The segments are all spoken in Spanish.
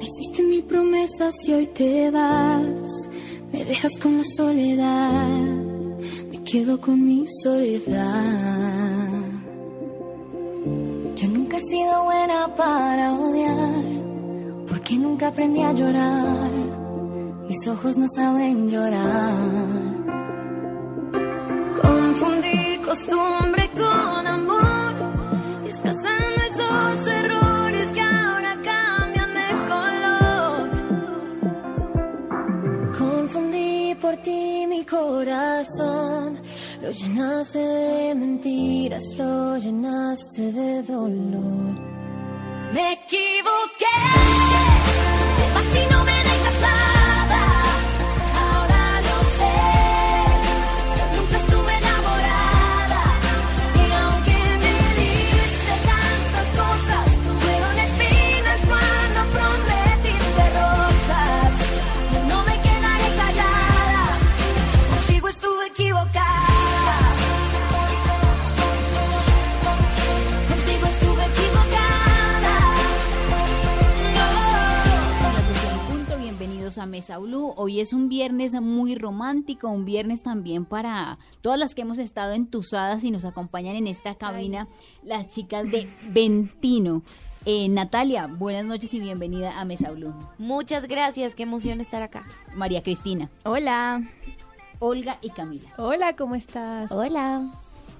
¿Qué? Hiciste mi promesa si hoy te vas, me dejas con la soledad, me quedo con mi soledad. Yo nunca he sido buena para odiar, porque nunca aprendí a llorar. Mis ojos no saben llorar. Confundí costumbre con amor, por ti mi corazón. Lo llenaste de mentiras, lo llenaste de dolor. Me equivoqué, a Mesa Blue. Hoy es un viernes muy romántico, un viernes también para todas las que hemos estado entusadas y nos acompañan en esta cabina, las chicas de Ventino. Eh, Natalia, buenas noches y bienvenida a Mesa Blue. Muchas gracias, qué emoción estar acá. María Cristina, Hola. Olga y Camila. Hola, ¿cómo estás? Hola.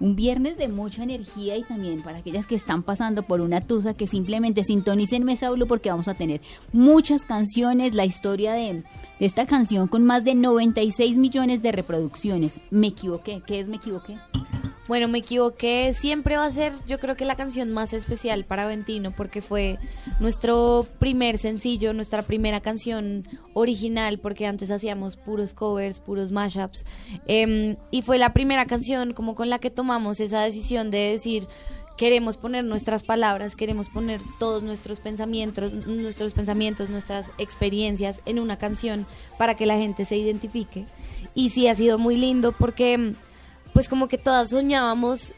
Un viernes de mucha energía y también para aquellas que están pasando por una tusa que simplemente sintonicen Mesa Blue porque vamos a tener muchas canciones, la historia de, esta canción con más de 96 millones de reproducciones. Me equivoqué, ¿qué es Me equivoqué? Bueno, me equivoqué, siempre va a ser yo creo que la canción más especial para Ventino porque fue nuestro primer sencillo, nuestra primera canción original porque antes hacíamos puros covers, puros mashups em, y fue la primera canción como con la que tomamos esa decisión de decir queremos poner nuestras palabras, queremos poner todos nuestros pensamientos, nuestros pensamientos, nuestras experiencias en una canción para que la gente se identifique. Y sí ha sido muy lindo porque pues como que todas soñábamos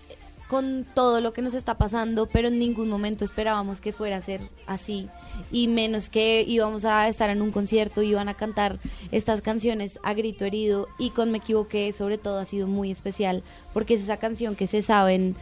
con todo lo que nos está pasando, pero en ningún momento esperábamos que fuera a ser así, y menos que íbamos a estar en un concierto, iban a cantar estas canciones a grito herido, y con Me Equivoqué sobre todo ha sido muy especial, porque es esa canción que se saben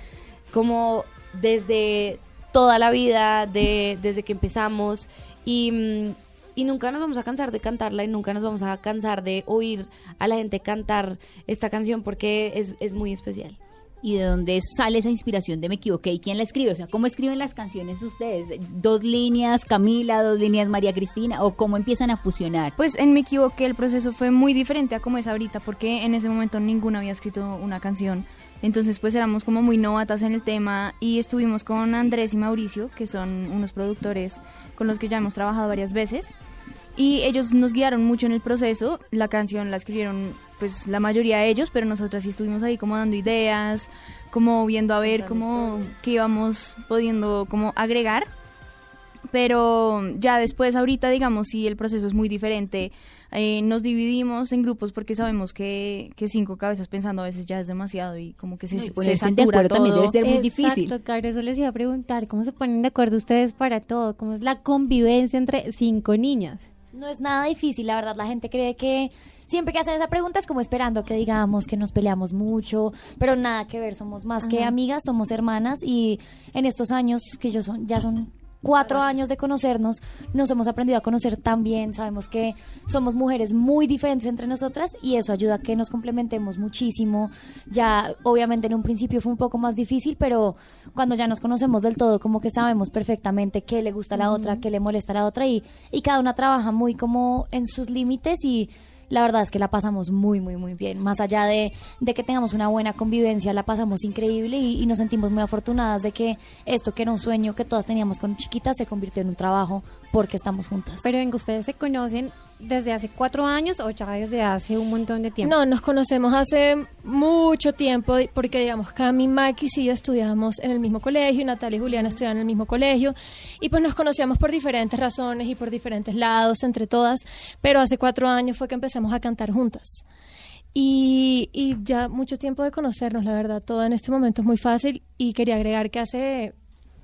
como desde toda la vida, de, desde que empezamos, y, mm, y nunca nos vamos a cansar de cantarla y nunca nos vamos a cansar de oír a la gente cantar esta canción porque es, es muy especial. ¿Y de dónde sale esa inspiración de Me equivoqué? ¿Y quién la escribe? O sea, ¿cómo escriben las canciones ustedes? ¿Dos líneas Camila, dos líneas María Cristina? ¿O cómo empiezan a fusionar? Pues en Me equivoqué, el proceso fue muy diferente a como es ahorita, porque en ese momento ninguna había escrito una canción. Entonces pues éramos como muy novatas en el tema y estuvimos con Andrés y Mauricio, que son unos productores con los que ya hemos trabajado varias veces. Y ellos nos guiaron mucho en el proceso. La canción la escribieron pues la mayoría de ellos, pero nosotras sí estuvimos ahí como dando ideas, como viendo a ver cómo qué íbamos pudiendo como agregar. Pero ya después, ahorita, digamos, sí, el proceso es muy diferente. Eh, nos dividimos en grupos porque sabemos que, que cinco cabezas pensando a veces ya es demasiado y como que se, se ponerse de acuerdo también todo. debe ser muy difícil. Exacto, eso les iba a preguntar, ¿cómo se ponen de acuerdo ustedes para todo? ¿Cómo es la convivencia entre cinco niñas? No es nada difícil, la verdad. La gente cree que siempre que hacen esa pregunta es como esperando que digamos que nos peleamos mucho, pero nada que ver. Somos más que amigas, somos hermanas y en estos años que yo son, ya son cuatro años de conocernos, nos hemos aprendido a conocer tan bien, sabemos que somos mujeres muy diferentes entre nosotras y eso ayuda a que nos complementemos muchísimo. Ya, obviamente, en un principio fue un poco más difícil, pero cuando ya nos conocemos del todo, como que sabemos perfectamente qué le gusta a la otra, qué le molesta a la otra y, y cada una trabaja muy como en sus límites y la verdad es que la pasamos muy, muy, muy bien. Más allá de, de que tengamos una buena convivencia, la pasamos increíble y, nos sentimos muy afortunadas de que esto que era un sueño que todas teníamos cuando chiquitas se convirtió en un trabajo porque estamos juntas. Pero venga, ustedes se conocen desde hace cuatro años o ya desde hace un montón de tiempo. No, nos conocemos hace mucho tiempo porque, digamos, Cami, y yo estudiamos en el mismo colegio, Natalia y Juliana estudiaban en el mismo colegio y pues nos conocíamos por diferentes razones y por diferentes lados entre todas, pero hace cuatro años fue que empezamos a cantar juntas. Y, y ya mucho tiempo de conocernos, la verdad, todo en este momento es muy fácil y quería agregar que hace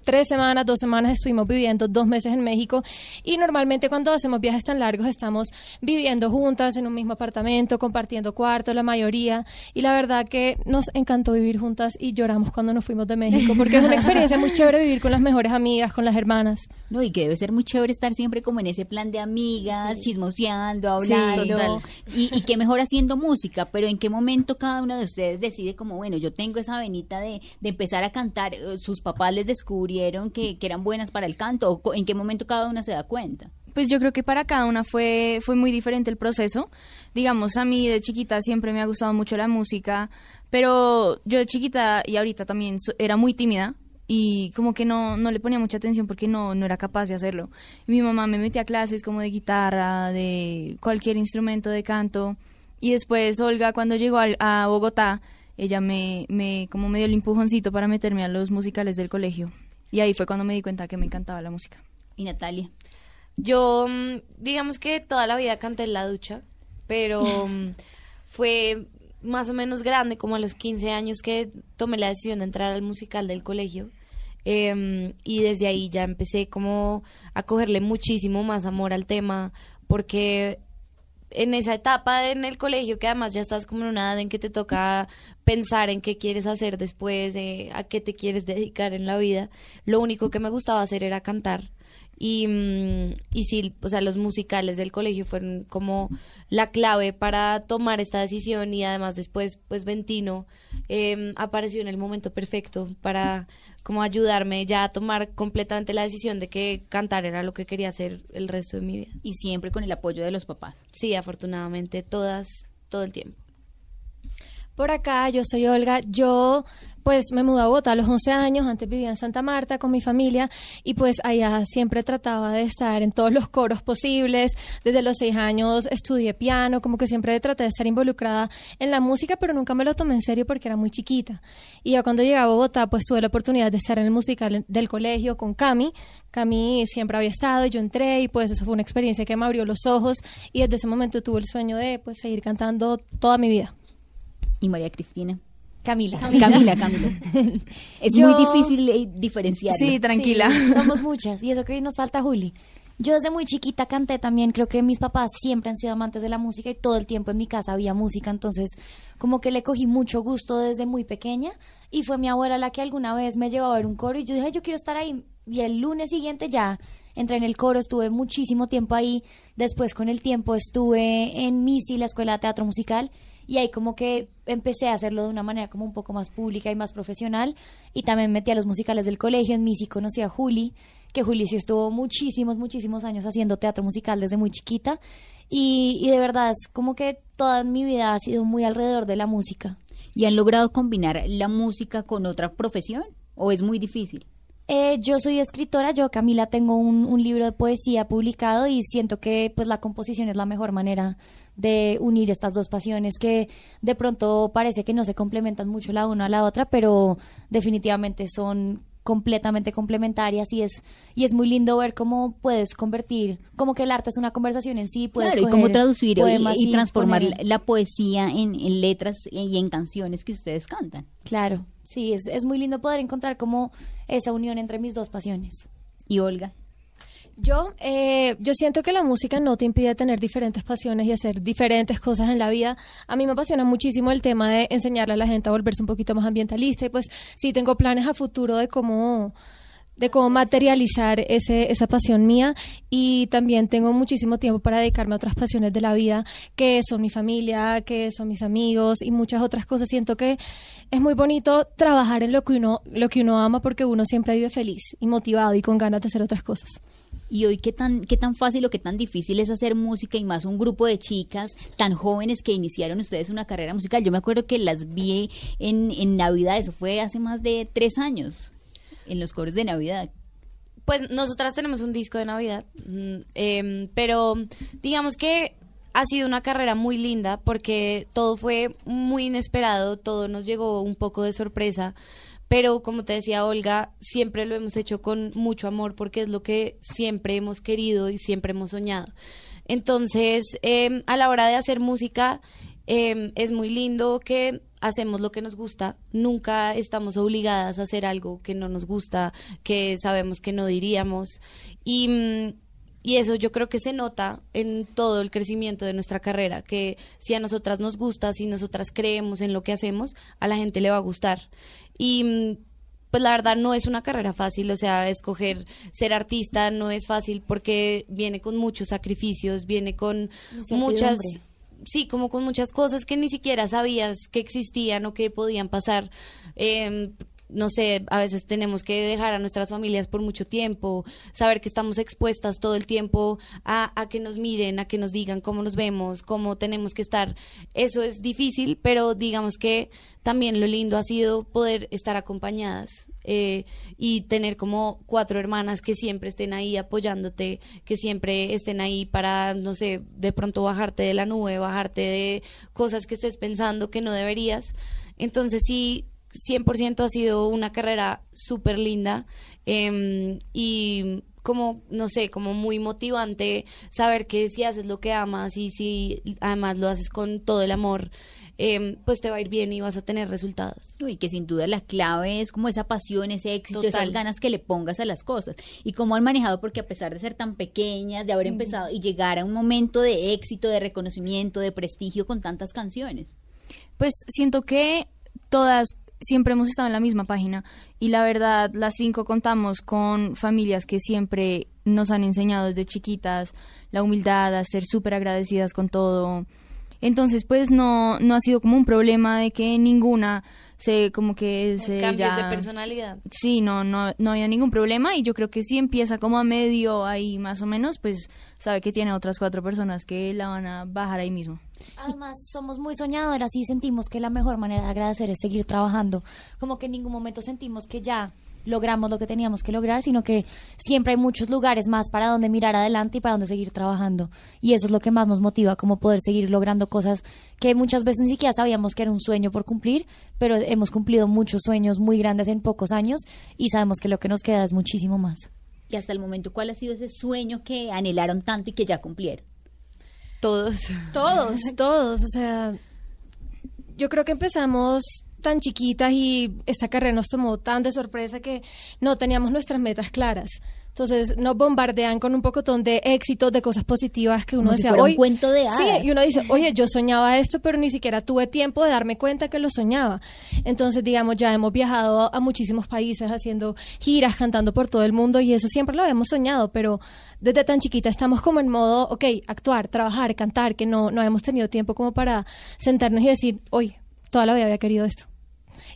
tres semanas, dos semanas estuvimos viviendo dos meses en México y normalmente cuando hacemos viajes tan largos estamos viviendo juntas en un mismo apartamento, compartiendo cuarto, la mayoría y la verdad que nos encantó vivir juntas y lloramos cuando nos fuimos de México porque es una experiencia muy chévere vivir con las mejores amigas, con las hermanas. No, y que debe ser muy chévere estar siempre como en ese plan de amigas, chismoseando, hablando. total. y, y qué mejor haciendo música, pero en qué momento cada una de ustedes decide como, bueno, yo tengo esa venita de, de empezar a cantar, eh, sus papás les descubrieron que, que eran buenas para el canto, o en qué momento cada una se da cuenta. Pues yo creo que para cada una fue, fue muy diferente el proceso. Digamos, a mí de chiquita siempre me ha gustado mucho la música, pero yo de chiquita y ahorita también era muy tímida y como que no, no le ponía mucha atención porque no, no era capaz de hacerlo. Mi mamá me metía a clases como de guitarra, de cualquier instrumento de canto. Y después Olga, cuando llegó al- a Bogotá, ella me, me, como me dio el empujoncito para meterme a los musicales del colegio. Y ahí fue cuando me di cuenta que me encantaba la música. Y Natalia. Yo, mm, digamos que toda la vida canté en la ducha, pero mm, fue más o menos grande, como a los 15 años que tomé la decisión de entrar al musical del colegio. Em, y desde ahí ya empecé como a cogerle muchísimo más amor al tema, porque en esa etapa en el colegio, que además ya estás como en una edad en que te toca pensar en qué quieres hacer después, eh, a qué te quieres dedicar en la vida, lo único que me gustaba hacer era cantar. Y, mm, y sí, o sea, los musicales del colegio fueron como la clave para tomar esta decisión y además después, pues Ventino eh, apareció en el momento perfecto para como ayudarme ya a tomar completamente la decisión de que cantar era lo que quería hacer el resto de mi vida. Y siempre con el apoyo de los papás. Sí, afortunadamente todas, todo el tiempo. Por acá, yo soy Olga. Yo, pues, me mudé a Bogotá a los 11 años. Antes vivía en Santa Marta con mi familia y, pues, allá siempre trataba de estar en todos los coros posibles. Desde los 6 años estudié piano, como que siempre traté de estar involucrada en la música, pero nunca me lo tomé en serio porque era muy chiquita. Y ya cuando llegué a Bogotá, pues, tuve la oportunidad de estar en el musical del colegio con Cami. Cami siempre había estado yo entré y, pues, eso fue una experiencia que me abrió los ojos y desde ese momento tuve el sueño de, pues, seguir cantando toda mi vida. Y María Cristina. Camila. Camila, Camila. es Yo- muy difícil eh, diferenciar. Sí, tranquila. Sí, somos muchas. Y eso que nos falta Juli. Yo desde muy chiquita canté también, creo que mis papás siempre han sido amantes de la música y todo el tiempo en mi casa había música, entonces como que le cogí mucho gusto desde muy pequeña y fue mi abuela la que alguna vez me llevó a ver un coro y yo dije, "Ay, yo quiero estar ahí. Y el lunes siguiente ya entré en el coro, estuve muchísimo tiempo ahí, después con el tiempo estuve en MISI, la Escuela de Teatro Musical, y ahí como que empecé a hacerlo de una manera como un poco más pública y más profesional y también metí a los musicales del colegio, en MISI conocí a Juli, que Juli sí estuvo muchísimos, muchísimos años haciendo teatro musical desde muy chiquita y, y de verdad es como que toda mi vida ha sido muy alrededor de la música. ¿Y han logrado combinar la música con otra profesión? ¿O es muy difícil? Eh, yo soy escritora, yo Camila tengo un, un libro de poesía publicado y siento que pues la composición es la mejor manera de unir estas dos pasiones que de pronto parece que no se complementan mucho la una a la otra, pero definitivamente son completamente complementarias y es y es muy lindo ver cómo puedes convertir como que el arte es una conversación en sí puedes Claro, y cómo traducir y, transformar la, la poesía en, en letras y en canciones que ustedes cantan. claro sí es, es muy lindo poder encontrar como esa unión entre mis dos pasiones Y Olga. Yo, eh, yo siento que la música no te impide tener diferentes pasiones y hacer diferentes cosas en la vida. A mí me apasiona muchísimo el tema de enseñarle a la gente a volverse un poquito más ambientalista y pues sí tengo planes a futuro de cómo de cómo materializar ese, esa pasión mía y también tengo muchísimo tiempo para dedicarme a otras pasiones de la vida, que son mi familia, que son mis amigos y muchas otras cosas. Siento que es muy bonito trabajar en lo que uno, lo que uno ama porque uno siempre vive feliz y motivado y con ganas de hacer otras cosas. Y hoy, ¿qué tan, ¿qué tan fácil o qué tan difícil es hacer música y más un grupo de chicas tan jóvenes que iniciaron ustedes una carrera musical? Yo me acuerdo que las vi en, en Navidad, eso fue hace más de tres años, en los coros de Navidad. Pues nosotras tenemos un disco de Navidad, em, pero digamos que ha sido una carrera muy linda porque todo fue muy inesperado, todo nos llegó un poco de sorpresa, pero como te decía Olga, siempre lo hemos hecho con mucho amor porque es lo que siempre hemos querido y siempre hemos soñado. Entonces, em, a la hora de hacer música, em, es muy lindo que hacemos lo que nos gusta, nunca estamos obligadas a hacer algo que no nos gusta, que sabemos que no diríamos. Y, mm, y eso yo creo que se nota en todo el crecimiento de nuestra carrera, que si a nosotras nos gusta, si nosotras creemos en lo que hacemos, a la gente le va a gustar. Y mm, pues la verdad no es una carrera fácil, o sea, escoger ser artista no es fácil porque viene con muchos sacrificios, viene con muchas. Sí, como con muchas cosas que ni siquiera sabías que existían o que podían pasar. Eh, no sé, a veces tenemos que dejar a nuestras familias por mucho tiempo, saber que estamos expuestas todo el tiempo a, a que nos miren, a que nos digan cómo nos vemos, cómo tenemos que estar. Eso es difícil, pero digamos que también lo lindo ha sido poder estar acompañadas eh, y tener como cuatro hermanas que siempre estén ahí apoyándote, que siempre estén ahí para, no sé, de pronto bajarte de la nube, bajarte de cosas que estés pensando que no deberías. Entonces sí, 100% ha sido una carrera súper linda em, y como, no sé, como muy motivante saber que si haces lo que amas y si además lo haces con todo el amor, em, pues te va a ir bien y vas a tener resultados. Y que sin duda la clave es como esa pasión, ese éxito, Total. esas ganas que le pongas a las cosas. Y cómo han manejado, porque a pesar de ser tan pequeñas, de haber empezado y llegar a un momento de éxito, de reconocimiento, de prestigio con tantas canciones. Pues siento que todas siempre hemos estado en la misma página y la verdad las cinco contamos con familias que siempre nos han enseñado desde chiquitas la humildad, a ser súper agradecidas con todo. Entonces pues no, no ha sido como un problema de que ninguna se como que se Cambios ya- de personalidad. Sí, no, no, no había ningún problema y yo creo que si empieza como a medio ahí más o menos, pues sabe que tiene otras cuatro personas que la van a bajar ahí mismo. Además, somos muy soñadoras y sentimos que la mejor manera de agradecer es seguir trabajando. Como que en ningún momento sentimos que ya logramos lo que teníamos que lograr, sino que siempre hay muchos lugares más para donde mirar adelante y para donde seguir trabajando. Y eso es lo que más nos motiva, como poder seguir logrando cosas que muchas veces ni siquiera sabíamos que era un sueño por cumplir, pero hemos cumplido muchos sueños muy grandes en pocos años y sabemos que lo que nos queda es muchísimo más. Y hasta el momento, ¿cuál ha sido ese sueño que anhelaron tanto y que ya cumplieron? Todos. Todos, todos. O sea, yo creo que empezamos tan chiquitas y esta carrera nos tomó tan de sorpresa que no teníamos nuestras metas claras. Entonces nos bombardean con un pocotón de éxitos, de cosas positivas que uno Como si decía, fuera un cuento de Sí, hadas. y uno dice, oye, yo soñaba esto, pero ni siquiera tuve tiempo de darme cuenta que lo soñaba. Entonces, digamos, ya hemos viajado a muchísimos países haciendo giras, cantando por todo el mundo y eso siempre lo habíamos soñado, pero desde tan chiquita estamos como en modo, ok, actuar, trabajar, cantar, que no, no hemos tenido tiempo como para sentarnos y decir, oye, toda la vida había querido esto.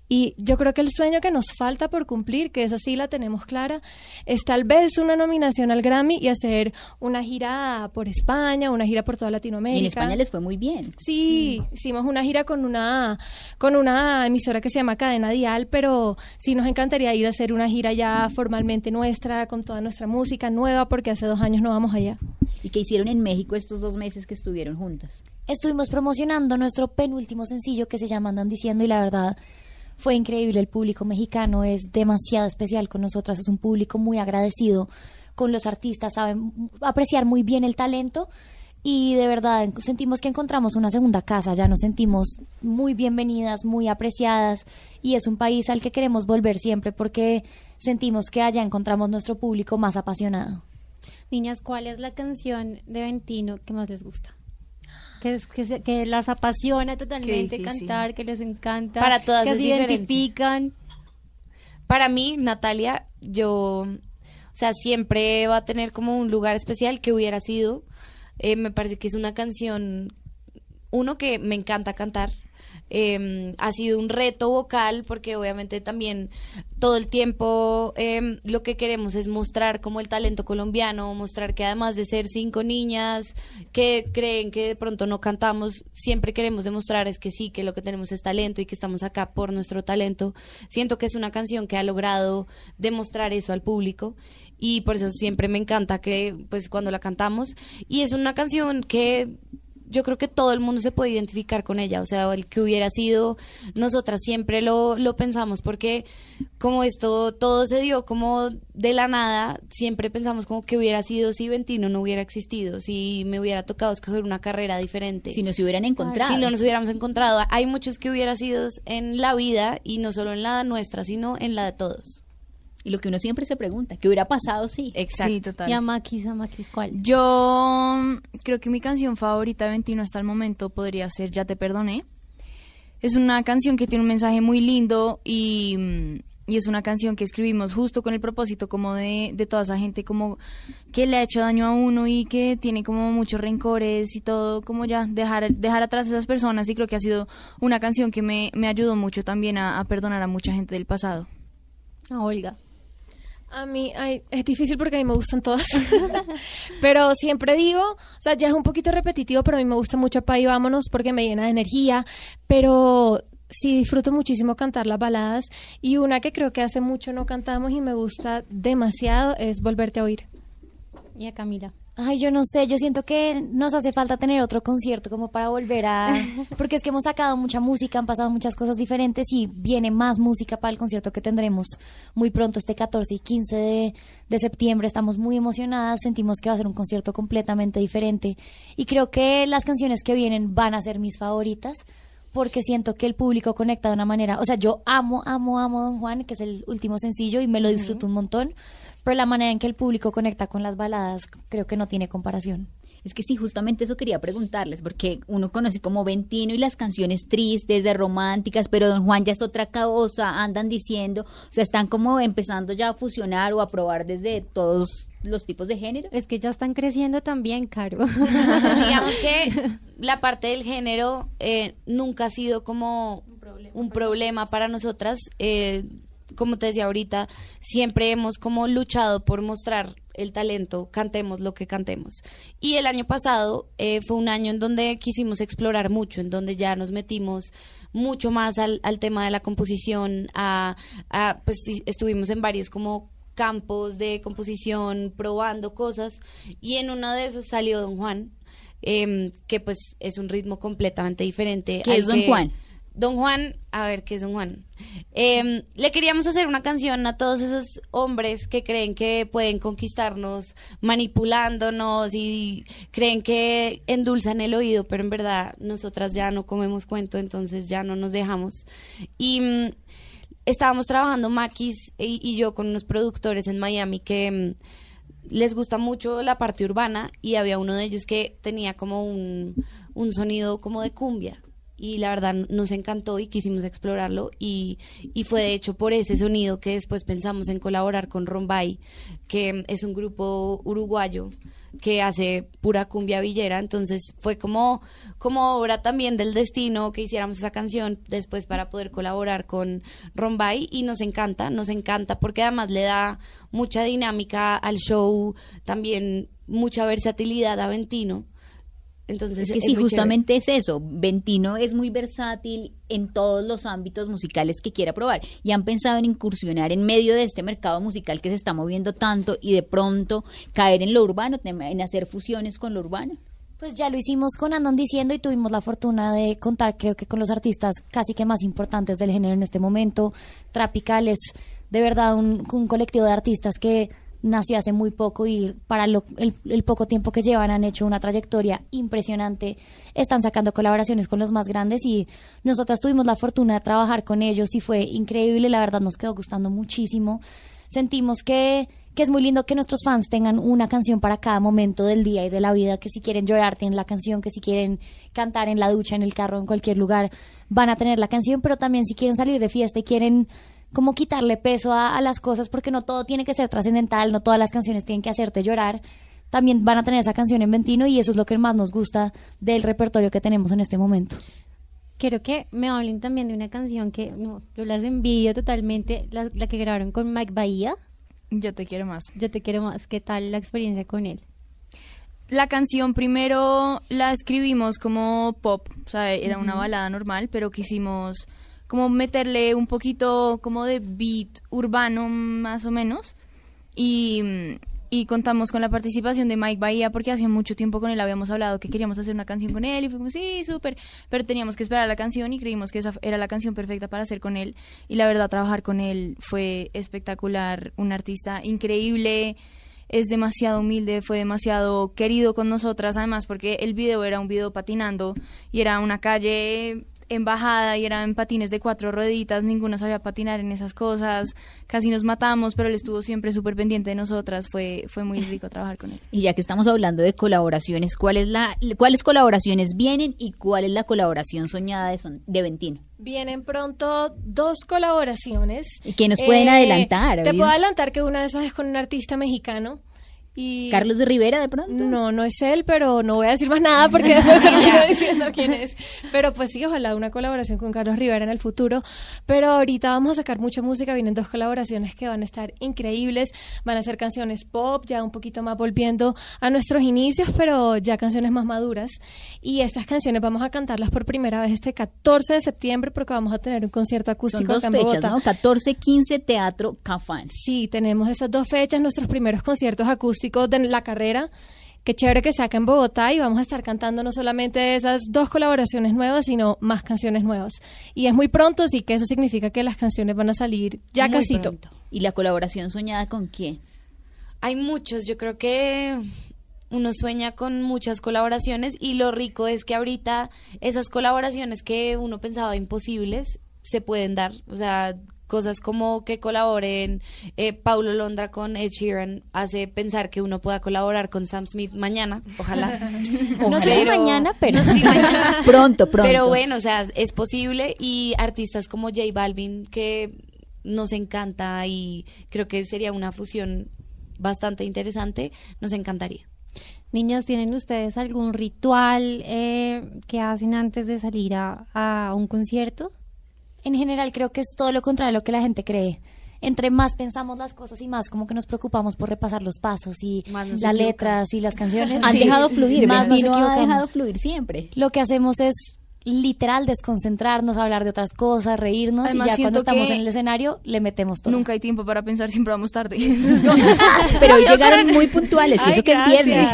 Y yo creo que el sueño que nos falta por cumplir, que esa sí la tenemos clara, es tal vez una nominación al Grammy y hacer una gira por España, una gira por toda Latinoamérica. Y en España les fue muy bien. Sí, hicimos una gira con una con una emisora que se llama Cadena Dial, pero sí nos encantaría ir a hacer una gira ya formalmente nuestra, con toda nuestra música nueva, porque hace dos años no vamos allá. ¿Y qué hicieron en México estos dos meses que estuvieron juntas? Estuvimos promocionando nuestro penúltimo sencillo que se llama Andan Diciendo y la verdad fue increíble. El público mexicano es demasiado especial con nosotras, es un público muy agradecido con los artistas, saben apreciar muy bien el talento y de verdad en- sentimos que encontramos una segunda casa, ya nos sentimos muy bienvenidas, muy apreciadas y es un país al que queremos volver siempre porque sentimos que allá encontramos nuestro público más apasionado. Niñas, ¿cuál es la canción de Ventino que más les gusta? Que, es- que, se- que las apasiona totalmente cantar, que les encanta, Para todas que se diferente. identifican. Para mí, Natalia, yo, o sea, siempre va a tener como un lugar especial que hubiera sido. Eh, me parece que es una canción, uno que me encanta cantar. Eh, ha sido un reto vocal porque obviamente también todo el tiempo eh, lo que queremos es mostrar como el talento colombiano, mostrar que además de ser cinco niñas que creen que de pronto no cantamos, siempre queremos demostrar es que sí, que lo que tenemos es talento y que estamos acá por nuestro talento. Siento que es una canción que ha logrado demostrar eso al público y por eso siempre me encanta que pues cuando la cantamos y es una canción que yo creo que todo el mundo se puede identificar con ella, o sea, el que hubiera sido, nosotras siempre lo, lo pensamos, porque como esto todo se dio como de la nada, siempre pensamos como que hubiera sido si Ventino no hubiera existido, si me hubiera tocado escoger una carrera diferente. Si nos hubieran encontrado. Si no nos hubiéramos encontrado. Hay muchos que hubiera sido en la vida, y no solo en la nuestra, sino en la de todos. Y lo que uno siempre se pregunta, ¿qué hubiera pasado si? Exacto. Sí, total. Y a Maquis, a Maquis, ¿cuál? Yo mm, creo que mi canción favorita de Ventino hasta el momento podría ser Ya te perdoné. Es una canción que tiene un mensaje muy lindo y, mm, y es una canción que escribimos justo con el propósito como de, de toda esa gente como que le ha hecho daño a uno y que tiene como muchos rencores y todo, como ya dejar, dejar atrás a esas personas y creo que ha sido una canción que me, me ayudó mucho también a, a perdonar a mucha gente del pasado. A Olga. A mí ay, es difícil porque a mí me gustan todas. pero siempre digo, o sea, ya es un poquito repetitivo, pero a mí me gusta mucho Pa' y Vámonos porque me llena de energía. Pero sí disfruto muchísimo cantar las baladas. Y una que creo que hace mucho no cantamos y me gusta demasiado es Volverte a Oír. Y a Camila. Ay, yo no sé, yo siento que nos hace falta tener otro concierto como para volver a... Porque es que hemos sacado mucha música, han pasado muchas cosas diferentes y viene más música para el concierto que tendremos muy pronto, este 14 y 15 de, de septiembre. Estamos muy emocionadas, sentimos que va a ser un concierto completamente diferente y creo que las canciones que vienen van a ser mis favoritas porque siento que el público conecta de una manera... O sea, yo amo, amo, amo a Don Juan, que es el último sencillo y me lo disfruto un montón, pero la manera en que el público conecta con las baladas creo que no tiene comparación. Es que sí, justamente eso quería preguntarles, porque uno conoce como Ventino y las canciones tristes, de románticas, pero Don Juan ya es otra cosa, andan diciendo, o sea, están como empezando ya a fusionar o a probar desde todos los tipos de género. Es que ya están creciendo también, Caro. Digamos que la parte del género eh, nunca ha sido como un problema, para nosotras. Eh, como te decía ahorita, siempre hemos como luchado por mostrar el talento, cantemos lo que cantemos. Y el año pasado eh, fue un año en donde quisimos explorar mucho, en donde ya nos metimos mucho más al, al tema de la composición, a, a, pues estuvimos en varios como campos de composición, probando cosas, y en uno de esos salió Don Juan, em, que pues es un ritmo completamente diferente. ¿Qué es Don que- Juan? Don Juan, a ver, ¿qué es Don Juan? Em, le queríamos hacer una canción a todos esos hombres que creen que pueden conquistarnos manipulándonos y creen que endulzan el oído, pero en verdad nosotras ya no comemos cuento, entonces ya no nos dejamos. Y mm, estábamos trabajando Maquis y, y yo con unos productores en Miami que mm, les gusta mucho la parte urbana y había uno de ellos que tenía como un sonido como de cumbia y la verdad nos encantó y quisimos explorarlo y, y fue de hecho por ese sonido que después pensamos en colaborar con Rombay, que es un grupo uruguayo que hace pura cumbia villera, entonces fue como, como obra también del destino que hiciéramos esa canción después para poder colaborar con Rombay y nos encanta, nos encanta porque además le da mucha dinámica al show, también mucha versatilidad a Ventino. Entonces, Es que sí, justamente es eso. Ventino es muy versátil en todos los ámbitos musicales que quiera probar. Y han pensado en incursionar en medio de este mercado musical que se está moviendo tanto y de pronto caer en lo urbano, en hacer fusiones con lo urbano. Pues ya lo hicimos con Andan Diciendo y tuvimos la fortuna de contar, creo que con los artistas casi que más importantes del género en este momento. Trapical es de verdad un, un colectivo de artistas que nació hace muy poco y para lo- el, el poco tiempo que llevan han hecho una trayectoria impresionante. Están sacando colaboraciones con los más grandes y nosotras tuvimos la fortuna de trabajar con ellos y fue increíble. La verdad nos quedó gustando muchísimo. Sentimos que que es muy lindo que nuestros fans tengan una canción para cada momento del día y de la vida, que si quieren llorar tienen la canción, que si quieren cantar en la ducha, en el carro, en cualquier lugar, van a tener la canción, pero también si quieren salir de fiesta y quieren como quitarle peso a, a las cosas porque no todo tiene que ser trascendental, no todas las canciones tienen que hacerte llorar. También van a tener esa canción en Ventino y eso es lo que más nos gusta del repertorio que tenemos en este momento. Quiero que me hablen también de una canción que no, yo las envidio totalmente, la, la que grabaron con Mike Bahía. Yo te quiero más. Yo te quiero más. ¿Qué tal la experiencia con él? La canción primero la escribimos como pop, o sea, era una balada normal, pero quisimos como meterle un poquito como de beat urbano más o menos. Y, contamos con la participación de Mike Bahía porque hacía mucho tiempo con él habíamos hablado que queríamos hacer una canción con él y fue sí, súper, pero teníamos que esperar la canción y creímos que esa era la canción perfecta para hacer con él. Y la verdad trabajar con él fue espectacular, un artista increíble es demasiado humilde, fue demasiado querido con nosotras, además porque el video era un video patinando y era una calle en bajada y eran patines de cuatro rueditas, ninguno sabía patinar en esas cosas, casi nos matamos, pero él estuvo siempre súper pendiente de nosotras, fue, fue muy rico trabajar con él. Y ya que estamos hablando de colaboraciones, ¿cuál es la, ¿cuáles colaboraciones vienen y cuál es la colaboración soñada de, son, de Ventino? Vienen pronto dos colaboraciones. ¿Y que nos pueden Eh, adelantar? Te puedo adelantar que una de esas es con un artista mexicano. Y ¿Carlos de Rivera de pronto? No, no es él, pero no voy a decir más nada porque después termino diciendo quién es. Pero pues sí, ojalá una colaboración con Carlos Rivera en el futuro. Pero ahorita vamos a sacar mucha música, vienen dos colaboraciones que van a estar increíbles. Van a ser canciones pop, ya un poquito más volviendo a nuestros inicios, pero ya canciones más maduras. Y estas canciones vamos a cantarlas por primera vez este 14 de septiembre porque vamos a tener un concierto acústico Son dos acá en fechas. ¿no? 14, 15, Teatro Cafán. Sí, tenemos esas dos fechas, nuestros primeros conciertos acústicos de la carrera. Qué chévere que saca en Bogotá y vamos a estar cantando no solamente esas dos colaboraciones nuevas, sino más canciones nuevas. Y es muy pronto, así que eso significa que las canciones van a salir ya Muy casito. pronto. ¿Y la colaboración soñada con quién? Hay muchos, yo creo que uno sueña con muchas colaboraciones y lo rico es que ahorita esas colaboraciones que uno pensaba imposibles se pueden dar, o sea, cosas como que colaboren eh, Paulo Londra con Ed Sheeran hace pensar que uno pueda colaborar con Sam Smith mañana, ojalá. No sé si mañana, pero- no sé si mañana. Pronto, pronto. Pero bueno, o sea, es posible y artistas como J Balvin que nos encanta y creo que sería una fusión bastante interesante, nos encantaría. Niñas, ¿tienen ustedes algún ritual eh, que hacen antes de salir a, a un concierto? En general creo que es todo lo contrario a lo que la gente cree. Entre más pensamos las cosas y más como que nos preocupamos por repasar los pasos y las letras y las canciones. Han Sí. dejado fluir, Más nos Ventino ha dejado fluir siempre. Lo que hacemos es literal desconcentrarnos, hablar de otras cosas, reírnos Además, y ya cuando estamos en el escenario le metemos todo. Nunca hay tiempo para pensar, siempre vamos tarde. Pero hoy llegaron muy puntuales y Ay, eso que es viernes.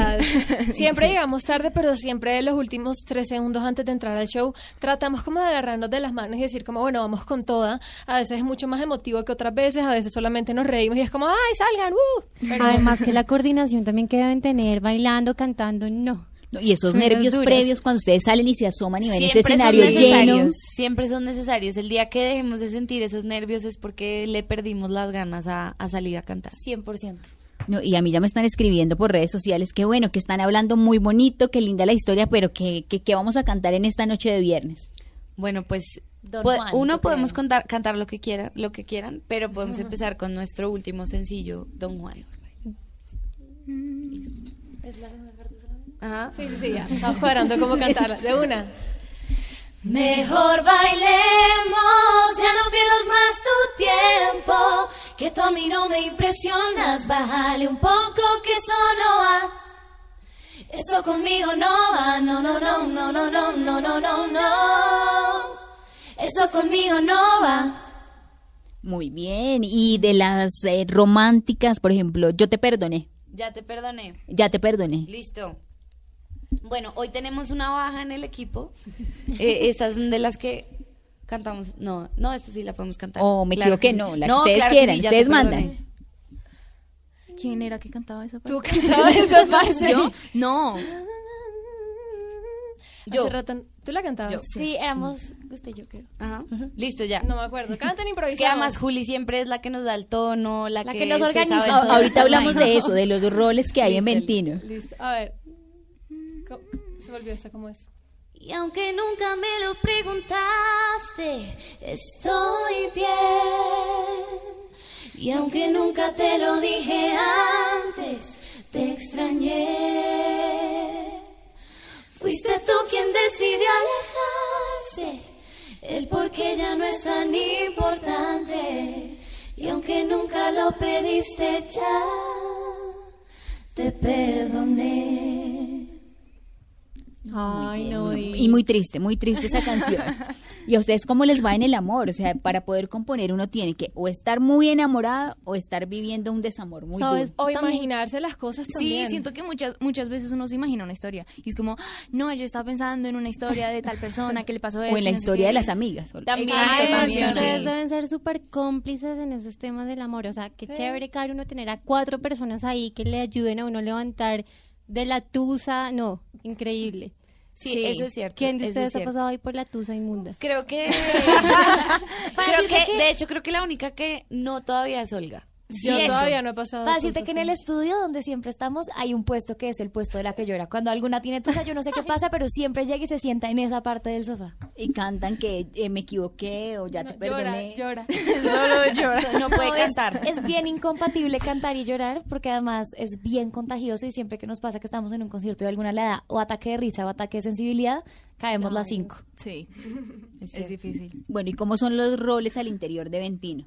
Siempre llegamos tarde, pero siempre los últimos tres segundos antes de entrar al show tratamos como de agarrarnos de las manos y decir como, bueno, vamos con toda. A veces es mucho más emotivo que otras veces, a veces solamente nos reímos y es como, ay, salgan, uh. Pero- Además que la coordinación también que deben tener bailando, cantando, no. No, Y esos nervios previos cuando ustedes salen y se asoman y ven ese Siempre son escenario lleno. siempre son necesarios. El día que dejemos de sentir esos nervios es porque le perdimos las ganas a, a salir a cantar. 100%. No, y a mí ya me están escribiendo por redes sociales que bueno, que están hablando muy bonito, que linda la historia, pero que, que, que vamos a cantar en esta noche de viernes. Bueno, pues Don po- Juan, uno podemos contar, cantar lo que quieran, lo que quieran, pero podemos empezar con nuestro último sencillo, Don Juan. Ajá. Sí, sí, sí, ya. Estamos cuadrando cómo cantarla. De una. Mejor bailemos, ya no pierdas más tu tiempo, que tú a mí no me impresionas, bájale un poco que eso no va. Eso conmigo no va, no, no, no, no, no, no, no, no, no, no. Eso conmigo no va. Muy bien. Y de las eh, románticas, por ejemplo, yo te perdoné. Ya te perdoné. Ya te perdoné. Listo. Bueno, hoy tenemos una baja en el equipo. Eh, estas son de las que cantamos. No, no, esta sí la podemos cantar. Oh, me Claro equivoqué, que sí. no, la que ustedes claro quieran, sí, ya ustedes perdoné. mandan. ¿Quién era que cantaba esa parte? Tú cantabas esa parte. ¿Yo? No. Yo. Hace rato- ¿Tú la cantabas? Yo. Sí, éramos usted y yo creo. Ajá. Listo, ya. No me acuerdo. Canten Es improvisamos. que además Juli siempre es la que nos da el tono, la, La que, que nos organiza. Ah, ahorita hablamos de eso, de los roles que hay en Ventino. Listo. A ver. ¿Cómo- Se ¿cómo es? Y aunque nunca me lo preguntaste, estoy bien. Y aunque nunca te lo dije antes, te extrañé. Fuiste tú quien decidió alejarse, el por qué ya no es tan importante. Y aunque nunca lo pediste ya, te perdoné. Ay, no. Y muy triste, muy triste esa canción. ¿Y a ustedes cómo les va en el amor? O sea, para poder componer uno tiene que o estar muy enamorado o estar viviendo un desamor muy duro. O imaginarse las cosas también. Sí, siento que muchas muchas veces uno se imagina una historia y es como, no, yo estaba pensando en una historia de tal persona que le pasó eso. O en la no historia de las amigas. También, Ay, también, ustedes sí. deben ser súper cómplices en esos temas del amor. O sea, qué Sí. chévere cada uno tener a cuatro personas ahí que le ayuden a uno a levantar de la tusa. No, increíble. Sí, eso es cierto. ¿Quién de ustedes ha pasado ahí por la tusa inmunda? Creo que. Creo que, que- de hecho, creo que la única que no todavía es Olga. Yo Sí, eso. todavía no he pasado. Para decirte que en el estudio donde siempre estamos hay un puesto que es el puesto de la que llora. Cuando alguna tiene tusa, yo no sé qué pasa, pero siempre llega y se sienta en esa parte del sofá. Y cantan que eh, me equivoqué o ya te perdoné. Llora, llora. Solo llora. No puede No, es- cantar. Es, bien incompatible cantar y llorar porque además es bien contagioso y siempre que nos pasa que estamos en un concierto de alguna le da o ataque de risa o ataque de sensibilidad, caemos las cinco. Sí, es, difícil. Bueno, ¿y cómo son los roles al interior de Ventino?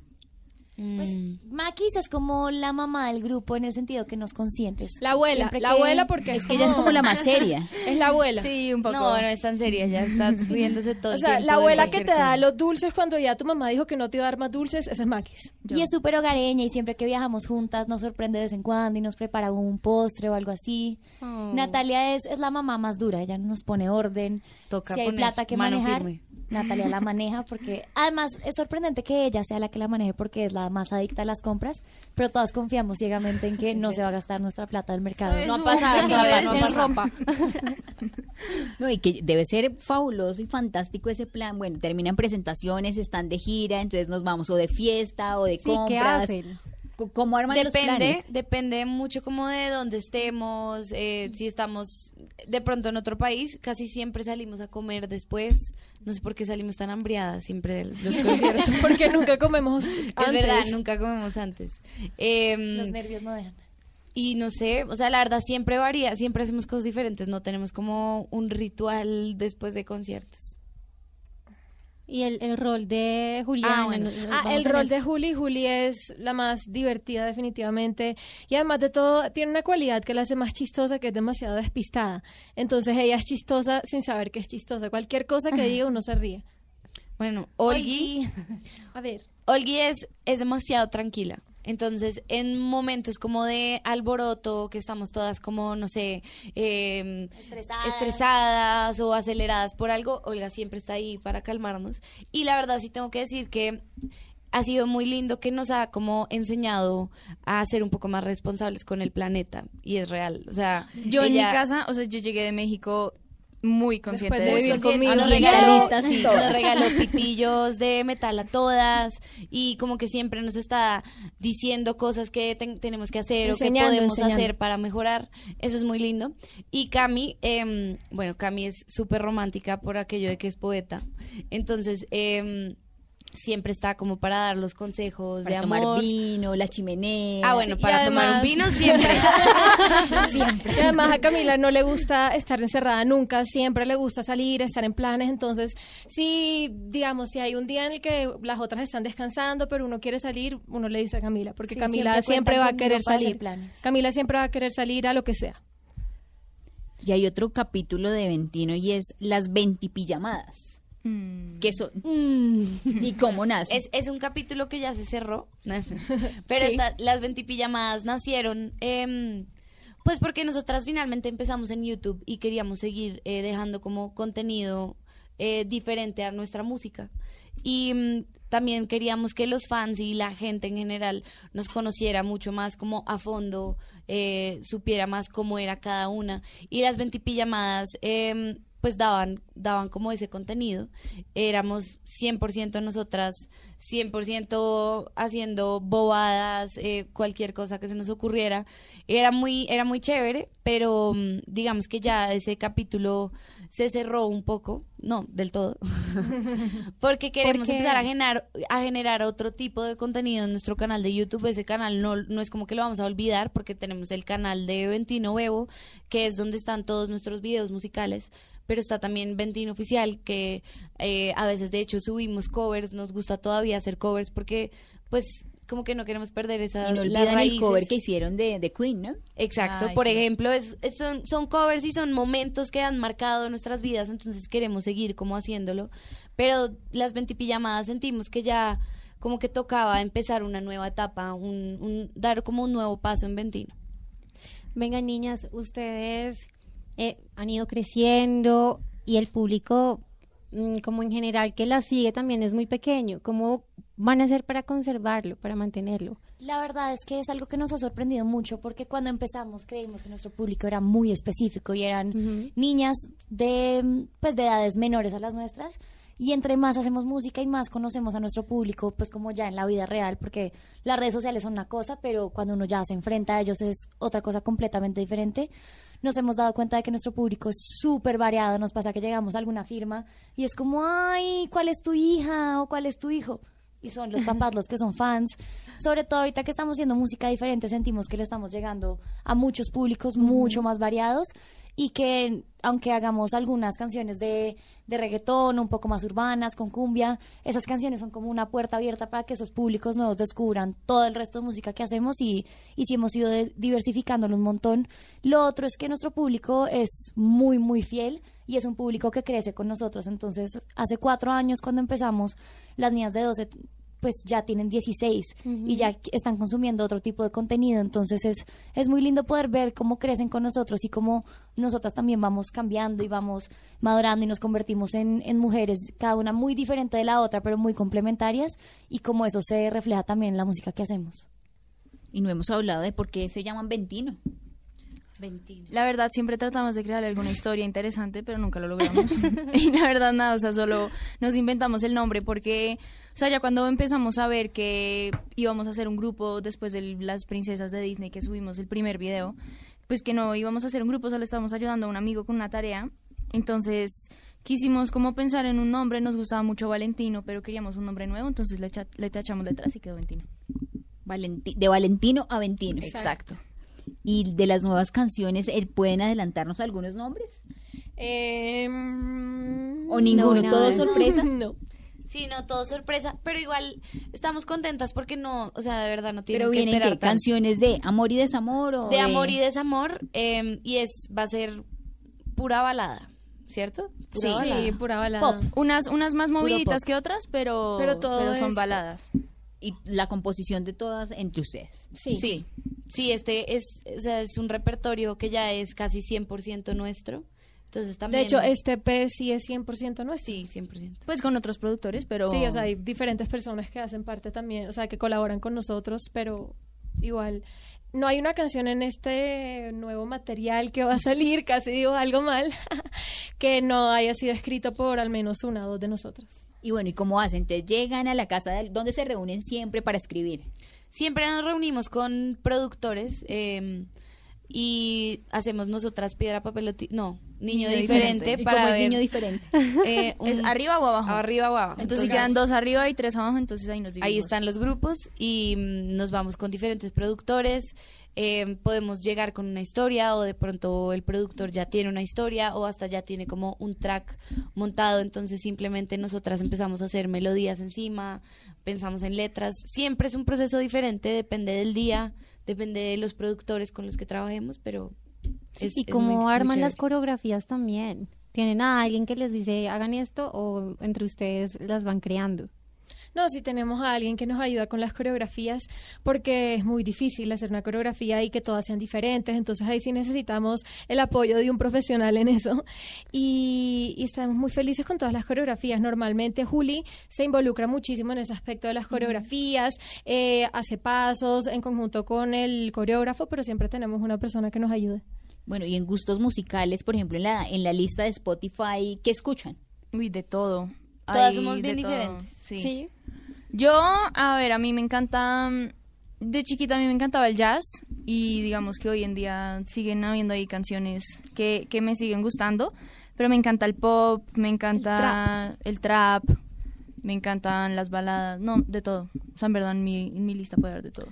Pues Mm. Maquis es como la mamá del grupo en el sentido que nos consientes. La abuela, Siempre la que- abuela porque Es que ella es como la más seria. Es la abuela. Sí, un poco. No, no es tan seria, ya estás riéndose todo O sea, la abuela que te da los dulces cuando ya tu mamá dijo que no te iba a dar más dulces, esa es Maquis. Y es súper hogareña y siempre que viajamos juntas nos sorprende de vez en cuando y nos prepara un postre o algo así. Oh. Natalia es, es la mamá más dura, ella nos pone orden. Toca si hay poner plata que mano manejar, firme. Natalia la maneja porque además es sorprendente que ella sea la que la maneje porque es la más adicta a las compras, pero todas confiamos ciegamente en que no se va a gastar nuestra plata del mercado. No ha pasado, no ha ropa. No, y que debe ser fabuloso y fantástico ese plan. Bueno, terminan presentaciones, están de gira, entonces nos vamos o de fiesta o de Sí, ¿qué compras. hacen? ¿Cómo arman los Depende, planes? depende mucho como de dónde estemos, eh, si estamos de pronto en otro país, casi siempre salimos a comer después, no sé por qué salimos tan hambriadas siempre de los, los conciertos. Porque nunca comemos Es antes. verdad, nunca comemos antes. Em, Los nervios no dejan. y no sé, o sea, la verdad siempre varía, siempre hacemos cosas diferentes, no tenemos como un ritual después de conciertos. Y el, el rol de Juliana. Ah, bueno. Ah, el rol de Juli, Juli es la más divertida definitivamente y además de todo tiene una cualidad que la hace más chistosa que es demasiado despistada. Entonces ella es chistosa sin saber que es chistosa. Cualquier cosa que diga uno se ríe. Bueno, Olgi, A ver. Olgi es, es demasiado tranquila. Entonces, en momentos como de alboroto, que estamos todas como, no sé, eh, Estresadas. estresadas o aceleradas por algo, Olga siempre está ahí para calmarnos. Y la verdad sí tengo que decir que ha sido muy lindo que nos ha como enseñado a ser un poco más responsables con el planeta. Y es real. O sea, Yo en mi casa, o sea, yo llegué de México muy consciente Después de de vivir eso. conmigo. Nos regaló, sí. nos regaló pitillos de metal a todas y como que siempre nos está diciendo cosas que ten- tenemos que hacer Enseñando, o que podemos enseñando. hacer para mejorar. Eso es muy lindo. Y Cami, em, bueno, Cami es súper romántica por aquello de que es poeta. Entonces, em, siempre está como para dar los consejos Para de tomar amor. vino, la chimenea. Ah, bueno, para tomar un vino siempre. Y además a Camila no le gusta estar encerrada nunca, siempre le gusta salir, estar en planes, entonces si, digamos, si hay un día en el que las otras están descansando, pero uno quiere salir, uno le dice a Camila, porque Sí, Camila siempre siempre, va a querer salir. planes. Camila siempre va a querer salir a lo que sea. Y hay otro capítulo de Ventino y es las ventipijamadas. Mm. ¿Qué son? ¿Y cómo nace? Es, es un capítulo que ya se cerró. Pero Sí. esta- las ventipijamadas nacieron, em, pues porque nosotras finalmente empezamos en YouTube y queríamos seguir eh, dejando como contenido eh, diferente a nuestra música. Y mm, también queríamos que los fans y la gente en general nos conociera mucho más como a fondo, eh, supiera más cómo era cada una. Y las ventipijamadas em, pues daban, daban como ese contenido. Éramos 100% nosotras, 100% haciendo bobadas, eh, cualquier cosa que se nos ocurriera. Era muy, era muy chévere, pero mm, digamos que ya ese capítulo se cerró un poco, no, del todo, porque queremos empezar a generar, a generar otro tipo de contenido en nuestro canal de YouTube. Ese canal no, no es como que lo vamos a olvidar porque tenemos el canal de Ventino Bebo, que es donde están todos nuestros videos musicales. Pero está también Ventino Oficial, que eh, a veces de hecho subimos covers, nos gusta todavía hacer covers porque pues como que no queremos perder esa Y no olvidan el cover que hicieron de, de Queen, ¿no? Exacto, Ay, por sí. ejemplo, es, es- son, son covers y son momentos que han marcado nuestras vidas, entonces queremos seguir como haciéndolo, pero las ventipillamadas sentimos que ya como que tocaba empezar una nueva etapa, un, un- dar como un nuevo paso en Ventino. Vengan, niñas, ustedes eh, han ido creciendo y el público, mm, como en general que la sigue, también es muy pequeño. ¿Cómo van a hacer para conservarlo, para mantenerlo? La verdad es que es algo que nos ha sorprendido mucho porque cuando empezamos creímos que nuestro público era muy específico y eran niñas de pues de edades menores a las nuestras y entre más hacemos música y más conocemos a nuestro público pues como ya en la vida real porque las redes sociales son una cosa pero cuando uno ya se enfrenta a ellos es otra cosa completamente diferente nos hemos dado cuenta de que nuestro público es súper variado nos pasa que llegamos a alguna firma y es como ay ¿cuál es tu hija? o ¿cuál es tu hijo? y son los papás los que son fans. Sobre todo ahorita que estamos haciendo música diferente, sentimos que le estamos llegando a muchos públicos mucho más variados y que aunque hagamos algunas canciones de, de reggaetón, un poco más urbanas, con cumbia, esas canciones son como una puerta abierta para que esos públicos nuevos descubran todo el resto de música que hacemos y, y si hemos ido diversificándolo un montón. Lo otro es que nuestro público es muy, muy fiel y es un público que crece con nosotros. Entonces, hace cuatro años cuando empezamos, las niñas de 12 pues ya tienen 16 y ya están consumiendo otro tipo de contenido. Entonces es, es muy lindo poder ver cómo crecen con nosotros y cómo nosotras también vamos cambiando y vamos madurando y nos convertimos en, en mujeres, cada una muy diferente de la otra, pero muy complementarias y cómo eso se refleja también en la música que hacemos. Y no hemos hablado de por qué se llaman Ventino. Ventino. La verdad, siempre tratamos de crear alguna historia interesante, pero nunca lo logramos. y la verdad, nada, o sea, solo nos inventamos el nombre porque, o sea, ya cuando empezamos a ver que íbamos a hacer un grupo después de las princesas de Disney que subimos el primer video, pues que no íbamos a hacer un grupo, solo estábamos ayudando a un amigo con una tarea. Entonces, quisimos como pensar en un nombre, nos gustaba mucho Valentino, pero queríamos un nombre nuevo, entonces le, le tachamos letras y quedó Valentino. Valenti- de Valentino a Ventino. Exacto. Y de las nuevas canciones, ¿eh, ¿pueden adelantarnos algunos nombres? Em, ¿O ninguno? no, ¿Todo sorpresa? No. Sí, no, todo sorpresa, pero igual estamos contentas porque no, o sea, de verdad no tienen Pero que vienen esperar ¿qué? tanto. canciones de amor y desamor o de amor y desamor eh, y es va a ser pura balada, ¿cierto? Pura Sí. balada. Sí, pura balada. Pop. Unas, unas más moviditas que otras, pero, Pero todo son es- baladas. y la composición de todas entre ustedes. Sí. Sí, sí, este es, o sea, es un repertorio que ya es casi 100% nuestro. Entonces también... De hecho, este P sí es 100% nuestro. Sí, 100%. Pues con otros productores, pero... Sí, o sea, hay diferentes personas que hacen parte también, o sea, que colaboran con nosotros, pero igual. No hay una canción en este nuevo material que va a salir, casi digo algo mal, que no haya sido escrito por al menos una o dos de nosotros. Y bueno, ¿y cómo hacen? Entonces llegan a la casa de, donde se reúnen siempre para escribir. Siempre nos reunimos con productores eh, y hacemos nosotras piedra, papel o No, niño, Niño diferente, diferente. ¿Y para cómo es niño diferente? eh, un- ¿Es arriba o abajo? Arriba o abajo. Entonces, si quedan dos arriba y tres abajo, entonces ahí nos dividimos. Ahí están los grupos y mm, nos vamos con diferentes productores. eh, podemos llegar con una historia o de pronto el productor ya tiene una historia o hasta ya tiene como un track montado. Entonces simplemente nosotras empezamos a hacer melodías encima, pensamos en letras. Siempre es un proceso diferente, depende del día, depende de los productores con los que trabajemos, pero es, y es muy- muy arman las coreografías también. ¿Tienen a alguien que les dice hagan esto o entre ustedes las van creando? No, si tenemos a alguien que nos ayuda con las coreografías, porque es muy difícil hacer una coreografía y que todas sean diferentes, entonces ahí sí necesitamos el apoyo de un profesional en eso. Y, y estamos muy felices con todas las coreografías. Normalmente Juli se involucra muchísimo en ese aspecto de las coreografías, eh, hace pasos en conjunto con el coreógrafo, pero siempre tenemos una persona que nos ayude. Bueno, y en gustos musicales, por ejemplo, en la, en la lista de Spotify, ¿qué escuchan? Uy, de todo. Todas somos bien diferentes. Sí. Yo, a ver, a mí me encanta, mm, de chiquita a mí me encantaba el jazz y digamos que hoy en día siguen habiendo ahí canciones que, que me siguen gustando, pero me encanta el pop, me encanta el trap, me encantan las baladas, no, de todo. O sea, en verdad en mi, en mi lista puede haber de todo.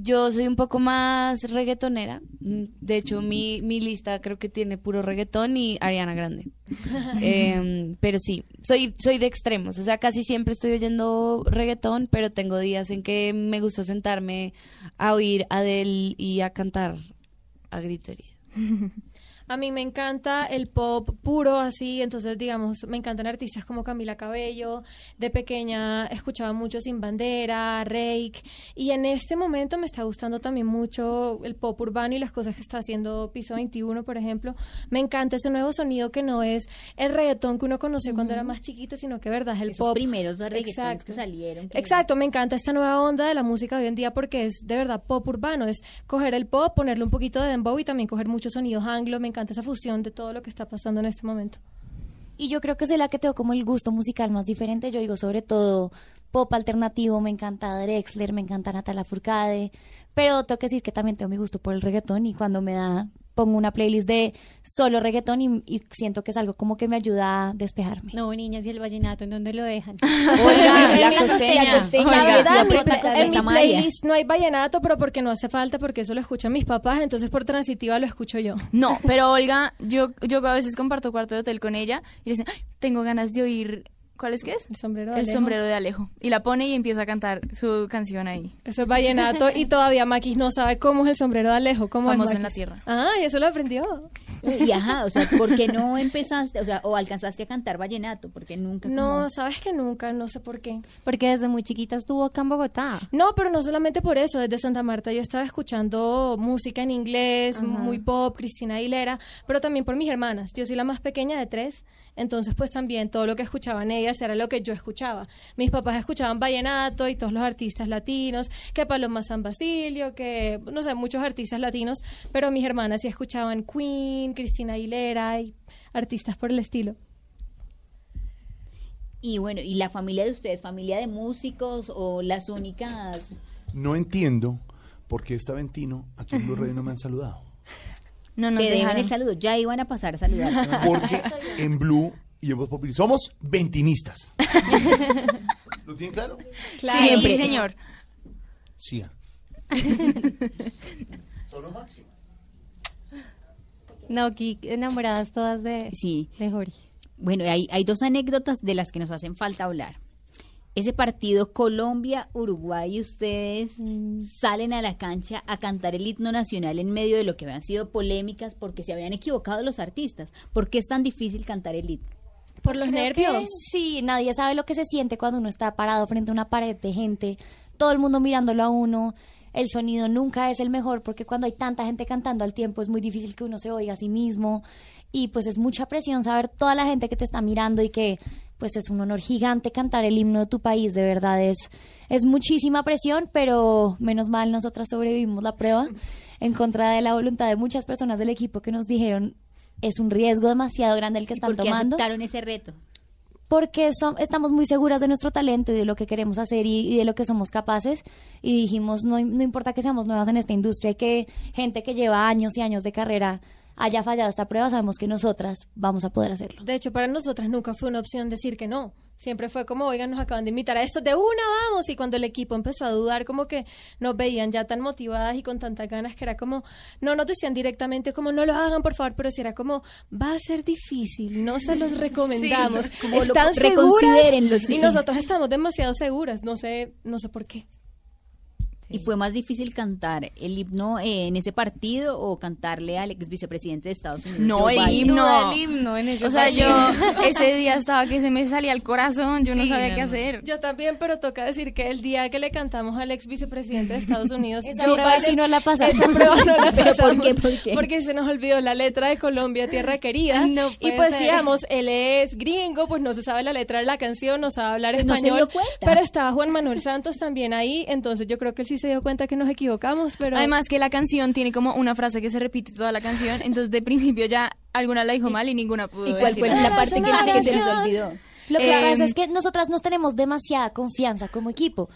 Yo soy un poco más reggaetonera. Mm, De hecho, mi, mi lista creo que tiene puro reggaetón y Ariana Grande. Em, pero sí, soy, soy de extremos. O sea, casi siempre estoy oyendo reggaetón, pero tengo días en que me gusta sentarme a oír Adele y a cantar a grito herido. A mí me encanta el pop puro, así, entonces, digamos, me encantan artistas como Camila Cabello. De pequeña escuchaba mucho Sin Bandera, Rake. Y en este momento me está gustando también mucho el pop urbano y las cosas que está haciendo Piso 21, por ejemplo. Me encanta ese nuevo sonido que no es el reggaetón que uno conoció cuando era más chiquito, sino que, verdad, es el Esos pop. primeros reggaetones que salieron. Exacto, me encanta esta nueva onda de la música de hoy en día porque es de verdad pop urbano, es coger el pop, ponerle un poquito de dembow y también coger muchos sonidos anglo, me encanta esa fusión de todo lo que está pasando en este momento. Y yo creo que soy la que tengo como el gusto musical más diferente. Yo digo sobre todo pop alternativo, me encanta Drexler, me encanta Natalia Furcade, pero tengo que decir que también tengo mi gusto por el reggaetón y cuando me da pongo una playlist de solo reggaetón y, y siento que es algo como que me ayuda a despejarme. No, niñas, ¿y el vallenato en dónde lo dejan? Oiga, En la mi- costeña, en mi, playlist no hay vallenato, pero porque no hace falta, porque eso lo escuchan mis papás, entonces por transitiva lo escucho yo. No, pero Olga, yo, yo a veces comparto cuarto de hotel con ella y dice, "Ay, tengo ganas de oír, ¿cuál es que es? El sombrero de El Alejo. sombrero de Alejo. Y la pone y empieza a cantar su canción ahí. Eso es vallenato y todavía Maquis no sabe cómo es el sombrero de Alejo, cómo Famoso es en la tierra. Ah, y eso lo aprendió. Y ajá, o sea, ¿por qué no empezaste, o sea, o alcanzaste a cantar vallenato? Porque nunca. No, como- sabes que nunca, no sé por qué. Porque desde muy chiquita estuvo acá en Bogotá. No, pero no solamente por eso. Desde Santa Marta yo estaba escuchando música en inglés, muy pop, Cristina Aguilera, pero también por mis hermanas. Yo soy la más pequeña de tres, entonces pues también todo lo que escuchaban ellas era lo que yo escuchaba. Mis papás escuchaban vallenato y todos los artistas latinos, que Paloma San Basilio, que no sé, muchos artistas latinos, pero mis hermanas sí escuchaban Queen, Cristina Aguilera y artistas por el estilo. Y bueno, ¿y la familia de ustedes, familia de músicos o las únicas? No entiendo por qué está Ventino aquí en Blue Radio no me han saludado. No nos deben dejaron. el saludo, ya iban a pasar a saludar. Porque en Blue y en Voz Populi somos ventinistas. ¿Lo tienen claro? Sí, sí, señor. Sí. Solo máximo. No, aquí enamoradas todas de, Sí. de Jorge. Bueno, hay, hay dos anécdotas de las que nos hacen falta hablar. Ese partido Colombia-Uruguay, ustedes salen a la cancha a cantar el himno nacional en medio de lo que habían sido polémicas porque se habían equivocado los artistas. ¿Por qué es tan difícil cantar el himno? Por los Creo que nervios. Sí, nadie sabe lo que se siente cuando uno está parado frente a una pared de gente, todo el mundo mirándolo a uno. El sonido nunca es el mejor porque cuando hay tanta gente cantando al tiempo es muy difícil que uno se oiga a sí mismo y pues es mucha presión saber toda la gente que te está mirando y que pues es un honor gigante cantar el himno de tu país, de verdad es es muchísima presión, pero menos mal nosotras sobrevivimos la prueba en contra de la voluntad de muchas personas del equipo que nos dijeron es un riesgo demasiado grande el que ¿Y están por qué tomando aceptaron ese reto? porque estamos muy seguras de nuestro talento y de lo que queremos hacer y, y de lo que somos capaces y dijimos no, no importa que seamos nuevas en esta industria que gente que lleva años y años de carrera haya fallado esta prueba sabemos que nosotras vamos a poder hacerlo De hecho, para nosotras nunca fue una opción decir que no. Siempre fue como, oigan, nos acaban de invitar a esto, de una vamos. Y cuando el equipo empezó a dudar, como que nos veían ya tan motivadas y con tantas ganas que era como, no nos decían directamente como, no lo hagan, por favor, pero si era como, va a ser difícil, no se los recomendamos. como lo- ¿Están seguras? Y nosotras estamos demasiado seguras, no sé, no sé por qué. ¿Y fue más difícil cantar el himno eh, en ese partido o cantarle al ex vicepresidente de Estados Unidos? No, el himno. el himno en ese O sea, yo ese día estaba que se me salía el corazón, yo no sabía no, qué no. hacer. Yo también, pero toca decir que el día que le cantamos al ex vicepresidente de Estados Unidos, Esa prueba sí no la pasamos. Esa prueba no la ¿Pero por pasamos. qué? ¿Por qué? Porque se nos olvidó la letra de Colombia, Tierra Querida. No y pues ser. digamos, él es gringo, pues no se sabe la letra de la canción, no sabe hablar Pues no se español. dio cuenta. Pero estaba Juan Manuel Santos también ahí, entonces yo creo que él sí se dio cuenta que nos equivocamos, pero... Además que la canción tiene como una frase que se repite toda la canción, entonces de principio ya alguna la dijo mal y ninguna pudo ¿Y cuál fue la parte que, que se les olvidó? Lo que pasa Em, es que nosotras nos tenemos demasiada confianza como equipo.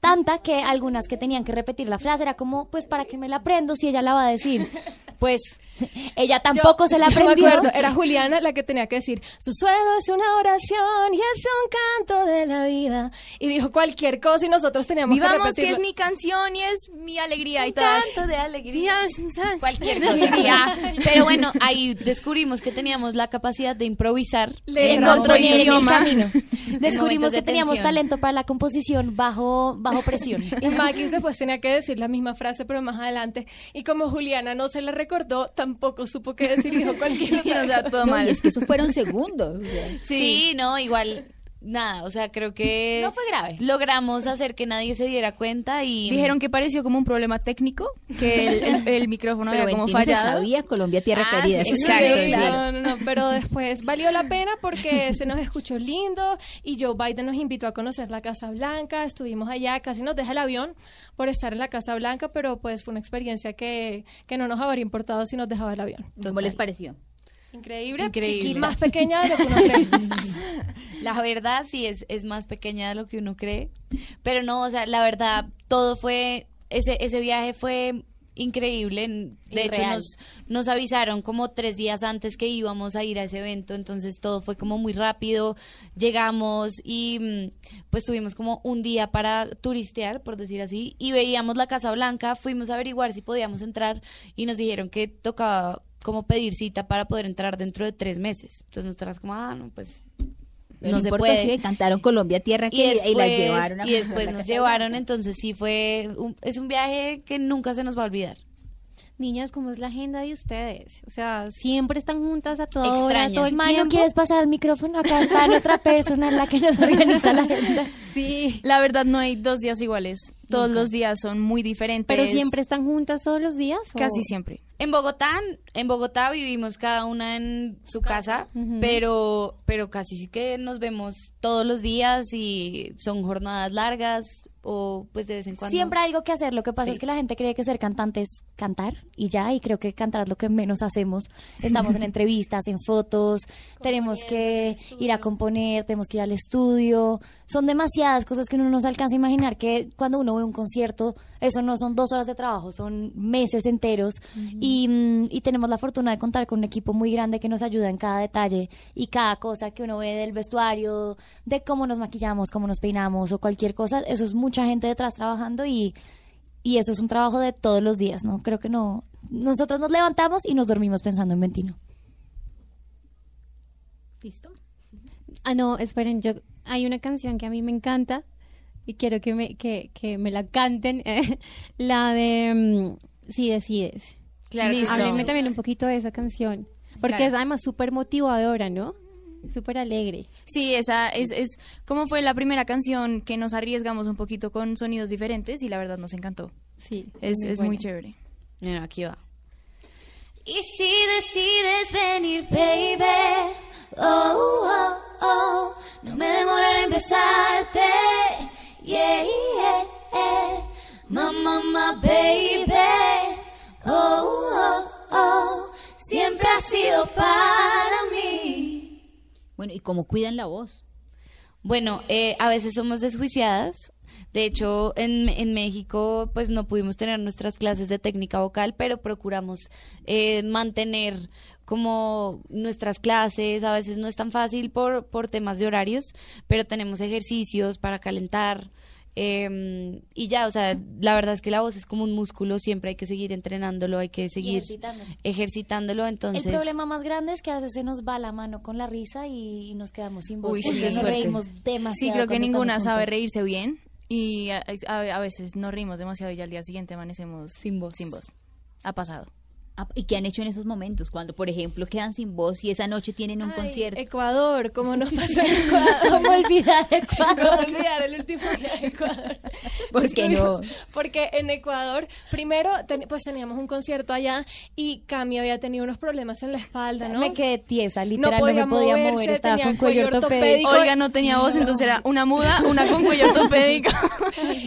Tanta que algunas que tenían que repetir la frase era como, pues para que me la aprendo si ella la va a decir. Pues ella tampoco se la yo me aprendió. acuerdo, era Juliana la que tenía que decir, su suelo es una oración y es un canto de la vida. Y dijo cualquier cosa y nosotros teníamos que Vivamos que repetirlo. es mi canción y es mi alegría y todas. de alegría. Cualquier cosa. Pero bueno, ahí descubrimos que teníamos la capacidad de improvisar Le en encontró otro en el idioma. En Descubrimos que de teníamos tensión. talento para la composición bajo, bajo presión. Y Maquis después tenía que decir la misma frase, pero más adelante. Y como Juliana no se la recordó, tampoco supo qué decir dijo cualquier Sí, o sea, todo No, mal. y es que eso fueron segundos. o sea. Sí. no, igual nada, o sea, creo que No fue grave. logramos hacer que nadie se diera cuenta y Dijeron que pareció como un problema técnico, que el, el- el micrófono Pero había como 21 se fallado. sabía, Colombia tierra Ah, querida. sí, eso exacto, sí. sí. No, no, no, pero después valió la pena porque se nos escuchó lindo y Joe Biden nos invitó a conocer la Casa Blanca, estuvimos allá, casi nos deja el avión por estar en la Casa Blanca, pero pues fue una experiencia que, que no nos habría importado si nos dejaba el avión. ¿Cómo les pareció? Increíble, Increíble. más pequeña de lo que uno cree. La verdad sí es, es más pequeña de lo que uno cree. Pero no, o sea, la verdad, todo fue, ese, ese viaje fue increíble. De hecho, nos, nos avisaron como tres días antes que íbamos a ir a ese evento, entonces todo fue como muy rápido. Llegamos y mm, pues tuvimos como un día para turistear, por decir así, y veíamos la Casa Blanca, fuimos a averiguar si podíamos entrar y nos dijeron que tocaba como pedir cita para poder entrar dentro de tres meses. Entonces nosotras como, ah, no, pues no no se puede. si cantaron Colombia tierra y después, y, las llevaron a y después la nos llevaron, entonces sí fue, un- es un viaje que nunca se nos va a olvidar. Niñas, ¿cómo es la agenda de ustedes? O sea, siempre están juntas a toda hora, Extraña. todo el. ¿quieres pasar al micrófono? Acá está nuestra persona, la que nos organiza la agenda. Sí. La verdad no hay dos días iguales. Todos los días son muy diferentes. Pero siempre están juntas todos los días. ¿o? Casi siempre. En Bogotá, en Bogotá vivimos cada una en su casa, pero, pero casi sí que nos vemos todos los días y son jornadas largas o pues de vez en cuando. Siempre hay algo que hacer. Lo que pasa Sí. es que la gente cree que ser cantante es cantar y ya, y creo que cantar es lo que menos hacemos. Estamos en entrevistas, en fotos, tenemos que ir a componer, tenemos que ir al estudio. Son demasiadas cosas que uno no se alcanza a imaginar que cuando uno ve un concierto, eso no son dos horas de trabajo, son meses enteros. y, mm, y tenemos la fortuna de contar con un equipo muy grande que nos ayuda en cada detalle y cada cosa que uno ve del vestuario, de cómo nos maquillamos, cómo nos peinamos o cualquier cosa. Eso es mucha gente detrás trabajando y, y eso es un trabajo de todos los días, ¿no? Creo que no. Nosotros nos levantamos y nos dormimos pensando en Ventino. ¿Listo? Ah, no, esperen, yo hay una canción que a mí me encanta y quiero que me, que, que me la canten, la de mm, Si decides. Claro Listo. Háblenme también un poquito de esa canción, porque Claro. es además súper motivadora, ¿no? Súper alegre. Sí, esa es, es como fue la primera canción que nos arriesgamos un poquito con sonidos diferentes y la verdad nos encantó. Sí. Es, es muy chévere. Bueno, aquí va. Y si decides venir, baby, oh, oh, oh, no me demoraré en besarte, yeah, yeah, yeah, mamá, mamá, baby, oh, oh, oh, siempre ha sido para mí. Bueno, ¿y cómo cuidan la voz? Bueno, eh, a veces somos desjuiciadas. De hecho, en, en México, pues no pudimos tener nuestras clases de técnica vocal, pero procuramos eh, mantener como nuestras clases. A veces no es tan fácil por, por temas de horarios, pero tenemos ejercicios para calentar. eh, y ya, o sea, la verdad es que la voz es como un músculo, siempre hay que seguir entrenándolo, hay que seguir ejercitándolo. ejercitándolo. Entonces, El problema más grande es que a veces se nos va la mano con la risa y, y nos quedamos sin voz. Uy, sí, nos reímos demasiado. Sí, creo que ninguna sabe reírse bien y a, a- a veces nos reímos demasiado y ya al día siguiente amanecemos Sin voz. Sin voz. Ha pasado. Ah, ¿Y qué han hecho en esos momentos? Cuando, por ejemplo, quedan sin voz y esa noche tienen un Ay, concierto. Ecuador, ¿cómo nos pasó en Ecuador? ¿Cómo olvidar ¿Cómo Ecuador? olvidar el último viaje a Ecuador? ¿Por qué no? Porque en Ecuador, primero, ten- pues teníamos un concierto allá y Cami había tenido unos problemas en la espalda, ¿no? Me quedé tiesa, literal, no, podía me podía moverse, mover, estaba tenía con cuello ortopédico. Olga no tenía voz, entonces era una muda, una con cuello ortopédico.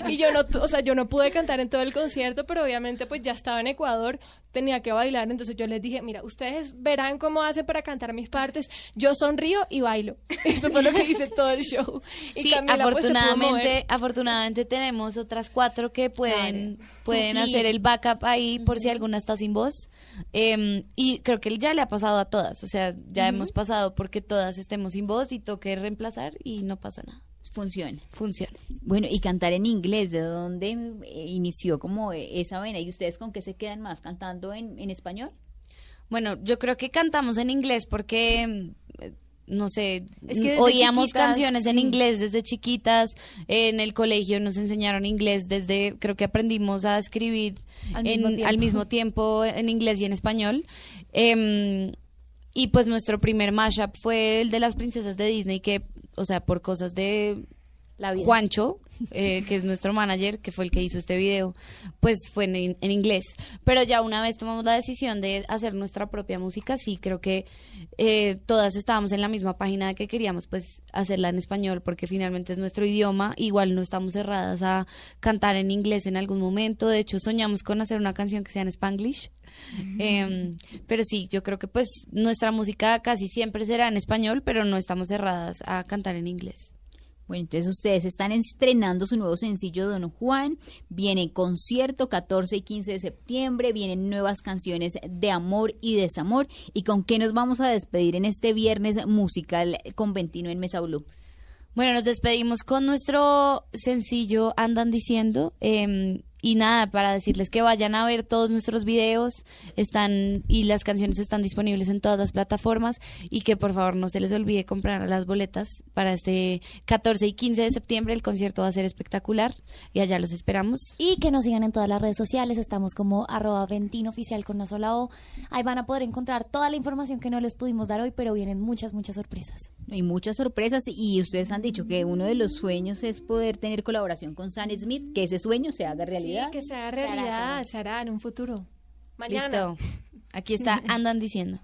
y yo no, tu- o sea, yo no pude cantar en todo el concierto, pero obviamente pues ya estaba en Ecuador, tenía que bailar, entonces yo les dije, mira, ustedes verán cómo hace para cantar mis partes, yo sonrío y bailo. Eso fue lo que hice todo el show. Y Sí, Camila, pues, afortunadamente, afortunadamente tenemos otras cuatro que pueden, pueden hacer el backup ahí por si alguna está sin voz. Eh, y creo que ya le ha pasado a todas, o sea, ya hemos pasado porque todas estemos sin voz y toque reemplazar y no pasa nada. Funciona. Funciona. Bueno, y cantar en inglés, ¿de dónde eh, inició como esa vena? ¿Y ustedes con qué se quedan más? ¿Cantando en, en español? Bueno, yo creo que cantamos en inglés porque, eh, no sé, Es que desde oíamos chiquitas, canciones en inglés desde chiquitas. En el colegio nos enseñaron inglés desde, creo que aprendimos a escribir Al en- mismo tiempo. al mismo tiempo en inglés y en español. Em, y pues nuestro primer mashup fue el de las princesas de Disney, que, o sea, por cosas de La vida. Juancho, eh, que es nuestro manager, que fue el que hizo este video, pues fue en, en inglés. Pero ya una vez tomamos la decisión de hacer nuestra propia música, sí, creo que eh, todas estábamos en la misma página de que queríamos pues hacerla en español, porque finalmente es nuestro idioma. Igual no estamos cerradas a cantar en inglés en algún momento. De hecho, soñamos con hacer una canción que sea en Spanglish. Em, pero sí, yo creo que pues nuestra música casi siempre será en español, pero no estamos cerradas a cantar en inglés. Bueno, entonces ustedes están estrenando su nuevo sencillo Don Juan, viene concierto 14 y 15 de septiembre, vienen nuevas canciones de amor y desamor. ¿Y con qué nos vamos a despedir en este viernes musical conventino en Mesa Blue? Bueno, nos despedimos con nuestro sencillo Andan Diciendo. eh, y nada, para decirles que vayan a ver todos nuestros videos están y las canciones están disponibles en todas las plataformas y que por favor no se les olvide comprar las boletas para este 14 y 15 de septiembre. El concierto va a ser espectacular y allá los esperamos. Y que nos sigan en todas las redes sociales, estamos como arroba ventino oficial con una sola O. Ahí van a poder encontrar toda la información que no les pudimos dar hoy, pero vienen muchas, muchas sorpresas. Hay muchas sorpresas y ustedes han dicho que uno de los sueños es poder tener colaboración con Sam Smith, que ese sueño se haga realidad. Sí, que sea realidad, se hará en un futuro. Mañana. Listo. Aquí está Andan Diciendo.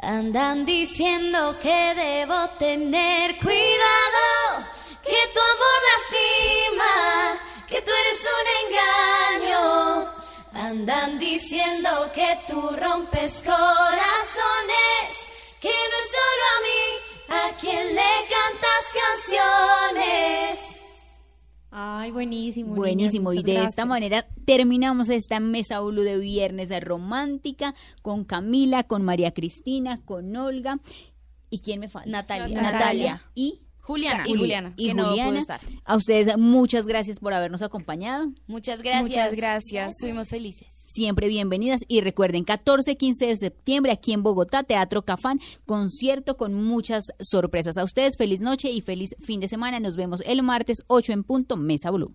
Andan diciendo que debo tener cuidado, que tu amor lastima, que tú eres un engaño. Andan diciendo que tú rompes corazones, que no es solo a mí a quien le cantas canciones. Ay, buenísimo. Buenísimo, y de gracias. esta manera terminamos esta mesa Blue de viernes de romántica con Camila, con María Cristina, con Olga. ¿Y quién me falta? Natalia. Natalia. Y Juliana. Y Juliana, y que no pudo Juliana. estar. A ustedes muchas gracias por habernos acompañado. Muchas gracias. Muchas gracias. Estuvimos felices. Siempre bienvenidas y recuerden 14, 15 de septiembre aquí en Bogotá, Teatro Cafán, concierto con muchas sorpresas. A ustedes feliz noche y feliz fin de semana. Nos vemos el martes 8 en punto, Mesa Blue.